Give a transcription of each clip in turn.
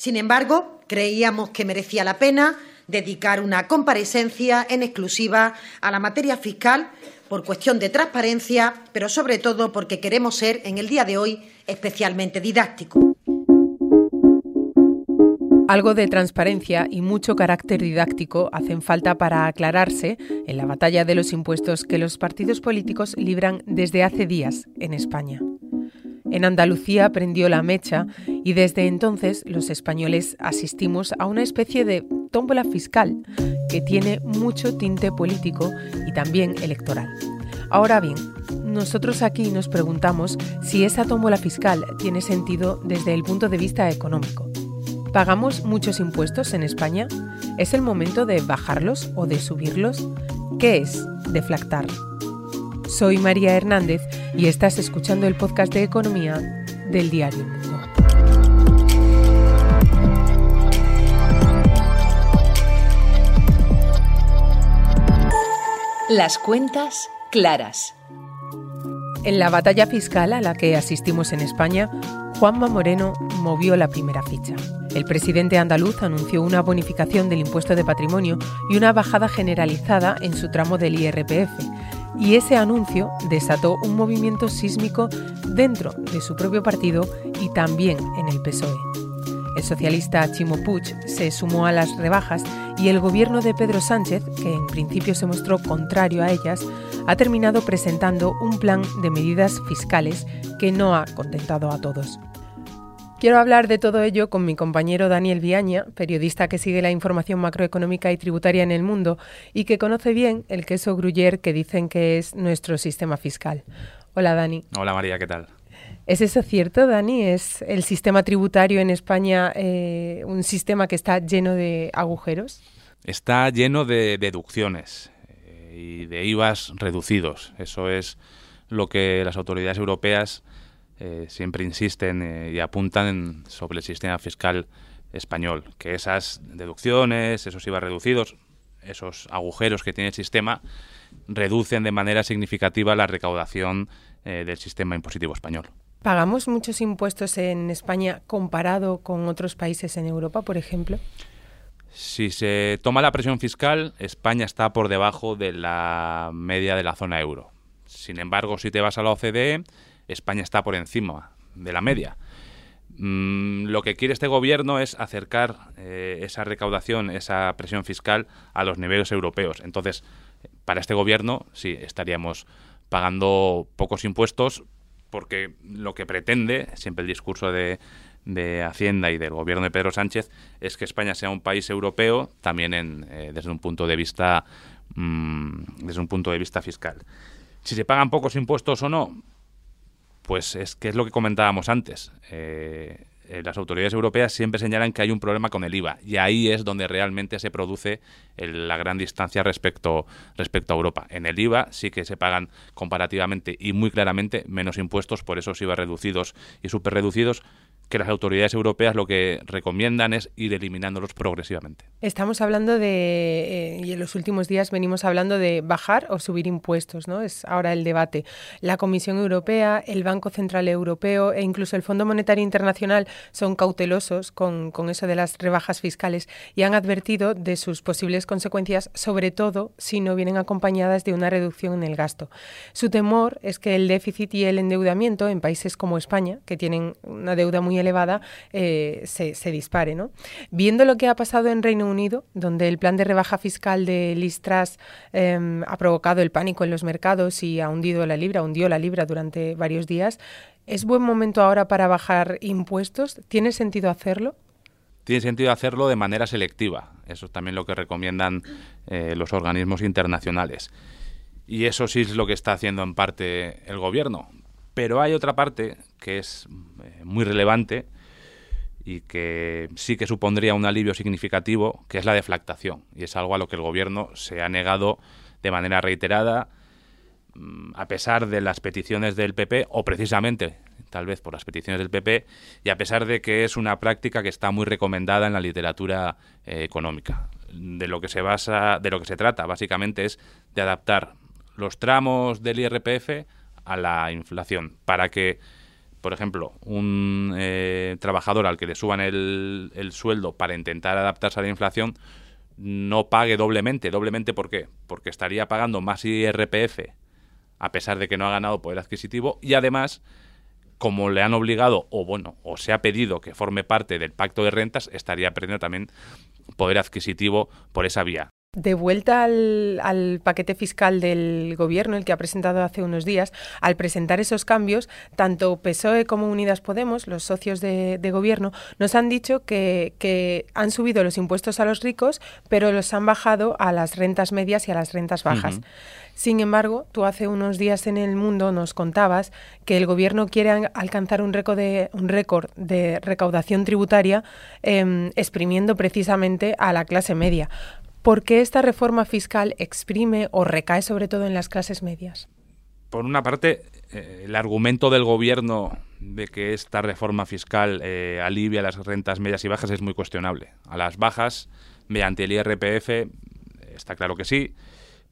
Sin embargo, creíamos que merecía la pena dedicar una comparecencia en exclusiva a la materia fiscal por cuestión de transparencia, pero sobre todo porque queremos ser en el día de hoy especialmente didácticos. Algo de transparencia y mucho carácter didáctico hacen falta para aclararse en la batalla de los impuestos que los partidos políticos libran desde hace días en España. En Andalucía prendió la mecha y desde entonces los españoles asistimos a una especie de tómbola fiscal que tiene mucho tinte político y también electoral. Ahora bien, nosotros aquí nos preguntamos si esa tómbola fiscal tiene sentido desde el punto de vista económico. ¿Pagamos muchos impuestos en España? ¿Es el momento de bajarlos o de subirlos? ¿Qué es deflactar? Soy María Hernández y estás escuchando el podcast de economía del diario Mundo. Las cuentas claras. En la batalla fiscal a la que asistimos en España, Juanma Moreno movió la primera ficha. El presidente andaluz anunció una bonificación del impuesto de patrimonio y una bajada generalizada en su tramo del IRPF, y ese anuncio desató un movimiento sísmico dentro de su propio partido y también en el PSOE. El socialista Chimo se sumó a las rebajas y el gobierno de Pedro Sánchez, que en principio se mostró contrario a ellas, ha terminado presentando un plan de medidas fiscales que no ha contentado a todos. Quiero hablar de todo ello con mi compañero Daniel Viaña, periodista que sigue la información macroeconómica y tributaria en el mundo y que conoce bien el queso Gruyère que dicen que es nuestro sistema fiscal. Hola Dani. Hola María, ¿qué tal? ¿Es eso cierto, Dani? ¿Es el sistema tributario en España eh, un sistema que está lleno de agujeros? Está lleno de deducciones eh, y de IVAs reducidos. Eso es lo que las autoridades europeas eh, siempre insisten eh, y apuntan sobre el sistema fiscal español, que esas deducciones, esos IVA reducidos, esos agujeros que tiene el sistema, reducen de manera significativa la recaudación eh, del sistema impositivo español. ¿Pagamos muchos impuestos en España comparado con otros países en Europa, por ejemplo? Si se toma la presión fiscal, España está por debajo de la media de la zona euro. Sin embargo, si te vas a la OCDE, España está por encima de la media. Mm, lo que quiere este gobierno es acercar eh, esa recaudación, esa presión fiscal a los niveles europeos. Entonces, para este gobierno, sí, estaríamos pagando pocos impuestos porque lo que pretende, siempre el discurso de, Hacienda y del gobierno de Pedro Sánchez, es que España sea un país europeo también en, eh, desde un punto de vista mm, desde un punto de vista fiscal. Si se pagan pocos impuestos o no, pues es que es lo que comentábamos antes. Eh, eh, las autoridades europeas siempre señalan que hay un problema con el IVA y ahí es donde realmente se produce la gran distancia respecto, respecto a Europa. En el IVA sí que se pagan comparativamente y muy claramente menos impuestos por esos IVA reducidos y superreducidos que las autoridades europeas lo que recomiendan es ir eliminándolos progresivamente. Estamos hablando de, eh, y en los últimos días venimos hablando de bajar o subir impuestos, ¿no? Es ahora el debate. La Comisión Europea, el Banco Central Europeo e incluso el Fondo Monetario Internacional son cautelosos con, con eso de las rebajas fiscales y han advertido de sus posibles consecuencias, sobre todo si no vienen acompañadas de una reducción en el gasto. Su temor es que el déficit y el endeudamiento en países como España, que tienen una deuda muy elevada eh, se, dispare. ¿no? Viendo lo que ha pasado en Reino Unido, donde el plan de rebaja fiscal de Listras em, ha provocado el pánico en los mercados y ha hundido la libra, hundió la libra durante varios días, ¿es buen momento ahora para bajar impuestos? ¿Tiene sentido hacerlo? Tiene sentido hacerlo de manera selectiva. Eso es también lo que recomiendan eh, los organismos internacionales. Y eso sí es lo que está haciendo en parte el gobierno. Pero hay otra parte que es eh, muy relevante y que sí que supondría un alivio significativo, que es la deflactación. Y es algo a lo que el gobierno se ha negado de manera reiterada, mm, a pesar de las peticiones del PP, o precisamente tal vez por las peticiones del PP, y a pesar de que es una práctica que está muy recomendada en la literatura eh, económica. De lo que se basa, de lo que se trata básicamente es de adaptar los tramos del IRPF a la inflación para que por ejemplo, un eh, trabajador al que le suban el, sueldo para intentar adaptarse a la inflación no pague doblemente. ¿Doblemente por qué? Porque estaría pagando más IRPF a pesar de que no ha ganado poder adquisitivo y además como le han obligado o bueno o se ha pedido que forme parte del pacto de rentas estaría perdiendo también poder adquisitivo por esa vía de vuelta al, paquete fiscal del Gobierno, el que ha presentado hace unos días, al presentar esos cambios, tanto PSOE como Unidas Podemos, los socios de, Gobierno, nos han dicho que, han subido los impuestos a los ricos, pero los han bajado a las rentas medias y a las rentas bajas. Sin embargo, tú hace unos días en el mundo nos contabas que el Gobierno quiere alcanzar un récord de, un récord de recaudación tributaria em, exprimiendo precisamente a la clase media. ¿Por qué esta reforma fiscal exprime o recae sobre todo en las clases medias? Por una parte, eh, el argumento del gobierno de que esta reforma fiscal eh, alivia las rentas medias y bajas es muy cuestionable. A las bajas, mediante el IRPF, está claro que sí,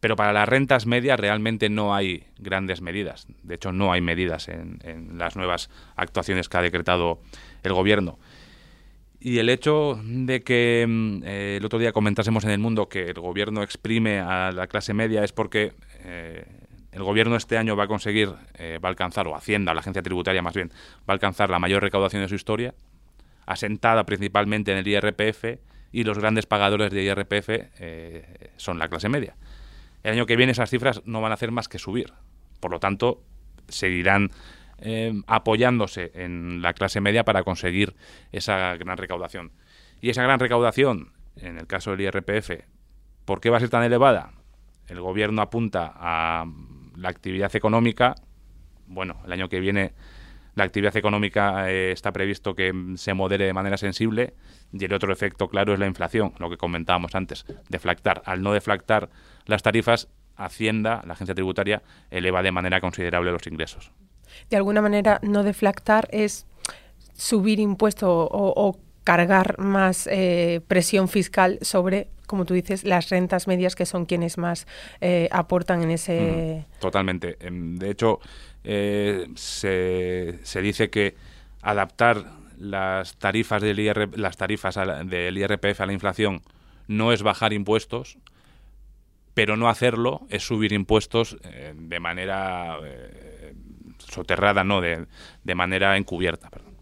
pero para las rentas medias realmente no hay grandes medidas. De hecho, no hay medidas en las nuevas actuaciones que ha decretado el gobierno. Y el hecho de que mm, eh, el otro día comentásemos en el mundo que el gobierno exprime a la clase media es porque eh, el gobierno este año va a conseguir, eh, va a alcanzar, o Hacienda, la agencia tributaria más bien, va a alcanzar la mayor recaudación de su historia, asentada principalmente en el IRPF, y los grandes pagadores de IRPF son la clase media. El año que viene esas cifras no van a hacer más que subir. Por lo tanto, seguirán eh, apoyándose en la clase media para conseguir esa gran recaudación. Y esa gran recaudación, en el caso del IRPF, ¿por qué va a ser tan elevada? El gobierno apunta a la actividad económica. Bueno, el año que viene la actividad económica eh, está previsto que se modere de manera sensible y el otro efecto claro es la inflación, lo que comentábamos antes, deflactar. Al no deflactar las tarifas, Hacienda, la agencia tributaria, eleva de manera considerable los ingresos de alguna manera no deflactar es subir impuestos o, cargar más eh, presión fiscal sobre, como tú dices, las rentas medias que son quienes más eh, aportan en ese... totalmente. Em, de hecho, eh, se, se, dice que adaptar las tarifas del, las tarifas del IRPF a la inflación no es bajar impuestos, pero no hacerlo es subir impuestos de manera soterrada, no, de, de manera encubierta. Perdón.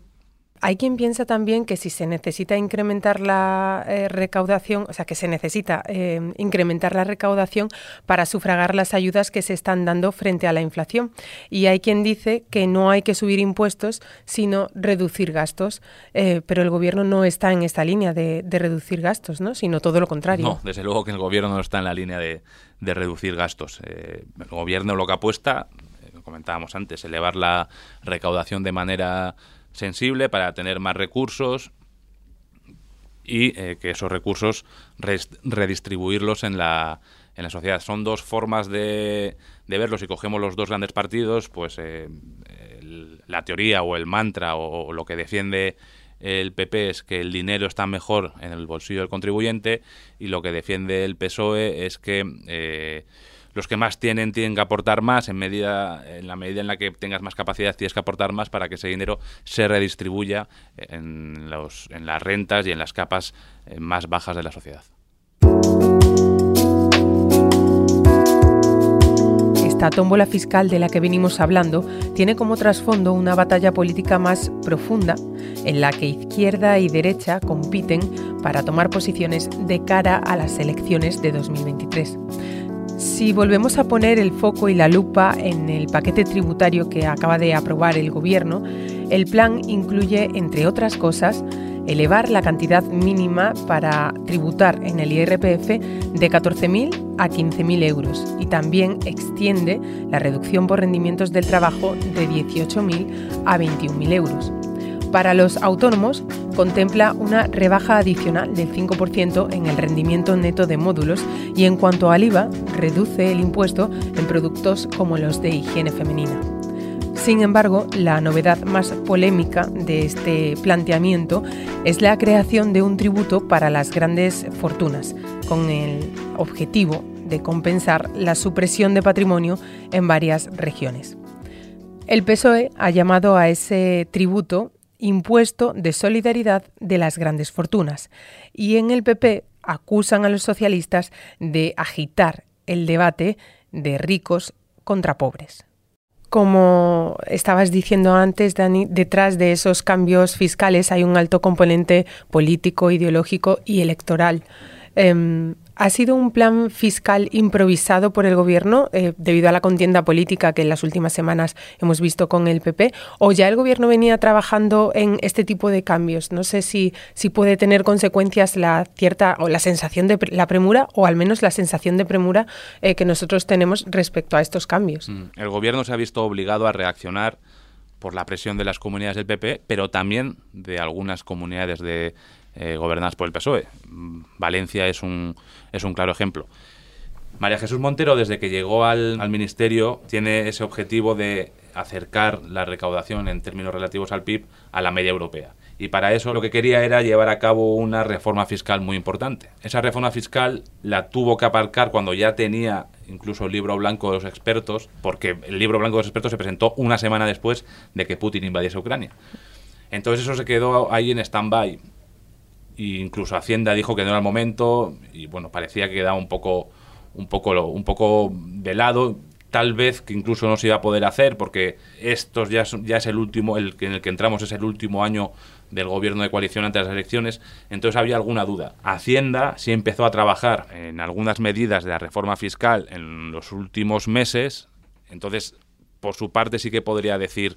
Hay quien piensa también que si se necesita incrementar la eh, recaudación, o sea, que se necesita eh, incrementar la recaudación para sufragar las ayudas que se están dando frente a la inflación. Y hay quien dice que no hay que subir impuestos, sino reducir gastos. Eh, pero el Gobierno no está en esta línea de, reducir gastos, ¿no? sino todo lo contrario. No, desde luego que el Gobierno no está en la línea de, de reducir gastos. el Gobierno lo que apuesta comentábamos antes, elevar la recaudación de manera sensible para tener más recursos y eh, que esos recursos redistribuirlos en la, en la sociedad. Son dos formas de, de verlos. Si cogemos los dos grandes partidos, pues eh, la teoría o el mantra o, lo que defiende el PP es que el dinero está mejor en el bolsillo del contribuyente y lo que defiende el PSOE es que eh, los que más tienen tienen que aportar más en medida en la medida en la que tengas más capacidad tienes que aportar más para que ese dinero se redistribuya en, los, en las rentas y en las capas eh, más bajas de la sociedad. Esta tómbola fiscal de la que venimos hablando tiene como trasfondo una batalla política más profunda en la que izquierda y derecha compiten para tomar posiciones de cara a las elecciones de 2023. Si volvemos a poner el foco y la lupa en el paquete tributario que acaba de aprobar el Gobierno, el plan incluye, entre otras cosas, elevar la cantidad mínima para tributar en el IRPF de 14.000 a 15.000 euros y también extiende la reducción por rendimientos del trabajo de 18.000 a 21.000 euros. Para los autónomos, contempla una rebaja adicional del 5% en el rendimiento neto de módulos y en cuanto al IVA, reduce el impuesto en productos como los de higiene femenina. Sin embargo, la novedad más polémica de este planteamiento es la creación de un tributo para las grandes fortunas, con el objetivo de compensar la supresión de patrimonio en varias regiones. El PSOE ha llamado a ese tributo impuesto de solidaridad de las grandes fortunas y en el PP acusan a los socialistas de agitar el debate de ricos contra pobres. Como estabas diciendo antes, Dani, detrás de esos cambios fiscales hay un alto componente político, ideológico y electoral. Em, ¿Ha sido un plan fiscal improvisado por el Gobierno eh, debido a la contienda política que en las últimas semanas hemos visto con el PP? ¿O ya el Gobierno venía trabajando en este tipo de cambios? No sé si, si puede tener consecuencias la cierta o la sensación de la premura o al menos la sensación de premura eh, que nosotros tenemos respecto a estos cambios. Mm, el Gobierno se ha visto obligado a reaccionar por la presión de las comunidades del PP, pero también de algunas comunidades de, eh, gobernadas por el PSOE. Valencia es un, es un claro ejemplo. María Jesús Montero, desde que llegó al, al, ministerio, tiene ese objetivo de acercar la recaudación en términos relativos al PIB a la media europea. Y para eso lo que quería era llevar a cabo una reforma fiscal muy importante. Esa reforma fiscal la tuvo que aparcar cuando ya tenía incluso el libro blanco de los expertos, porque el libro blanco de los expertos se presentó una semana después de que Putin invadiese Ucrania. Entonces eso se quedó ahí en stand-by incluso Hacienda dijo que no era el momento y bueno, parecía que quedaba un poco, un poco, un poco de lado. Tal vez que incluso no se iba a poder hacer porque estos ya, ya es el último, el en el que entramos es el último año del gobierno de coalición ante las elecciones, entonces había alguna duda. Hacienda sí empezó a trabajar en algunas medidas de la reforma fiscal en los últimos meses, entonces por su parte sí que podría decir,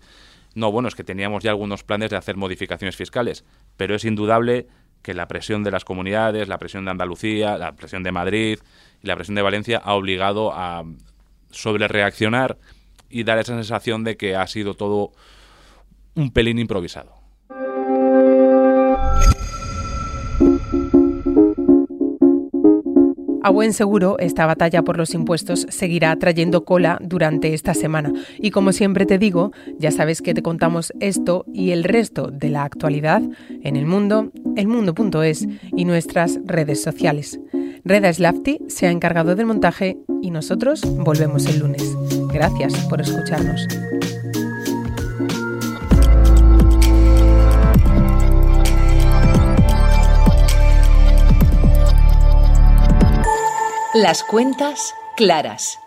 no, bueno, es que teníamos ya algunos planes de hacer modificaciones fiscales, pero es indudable que la presión de las comunidades, la presión de Andalucía, la presión de Madrid y la presión de Valencia ha obligado a sobrereaccionar y dar esa sensación de que ha sido todo un pelín improvisado. A buen seguro, esta batalla por los impuestos seguirá trayendo cola durante esta semana. Y como siempre te digo, ya sabes que te contamos esto y el resto de la actualidad en el mundo, elmundo.es y nuestras redes sociales. Reda Slafty se ha encargado del montaje y nosotros volvemos el lunes. Gracias por escucharnos. Las cuentas claras.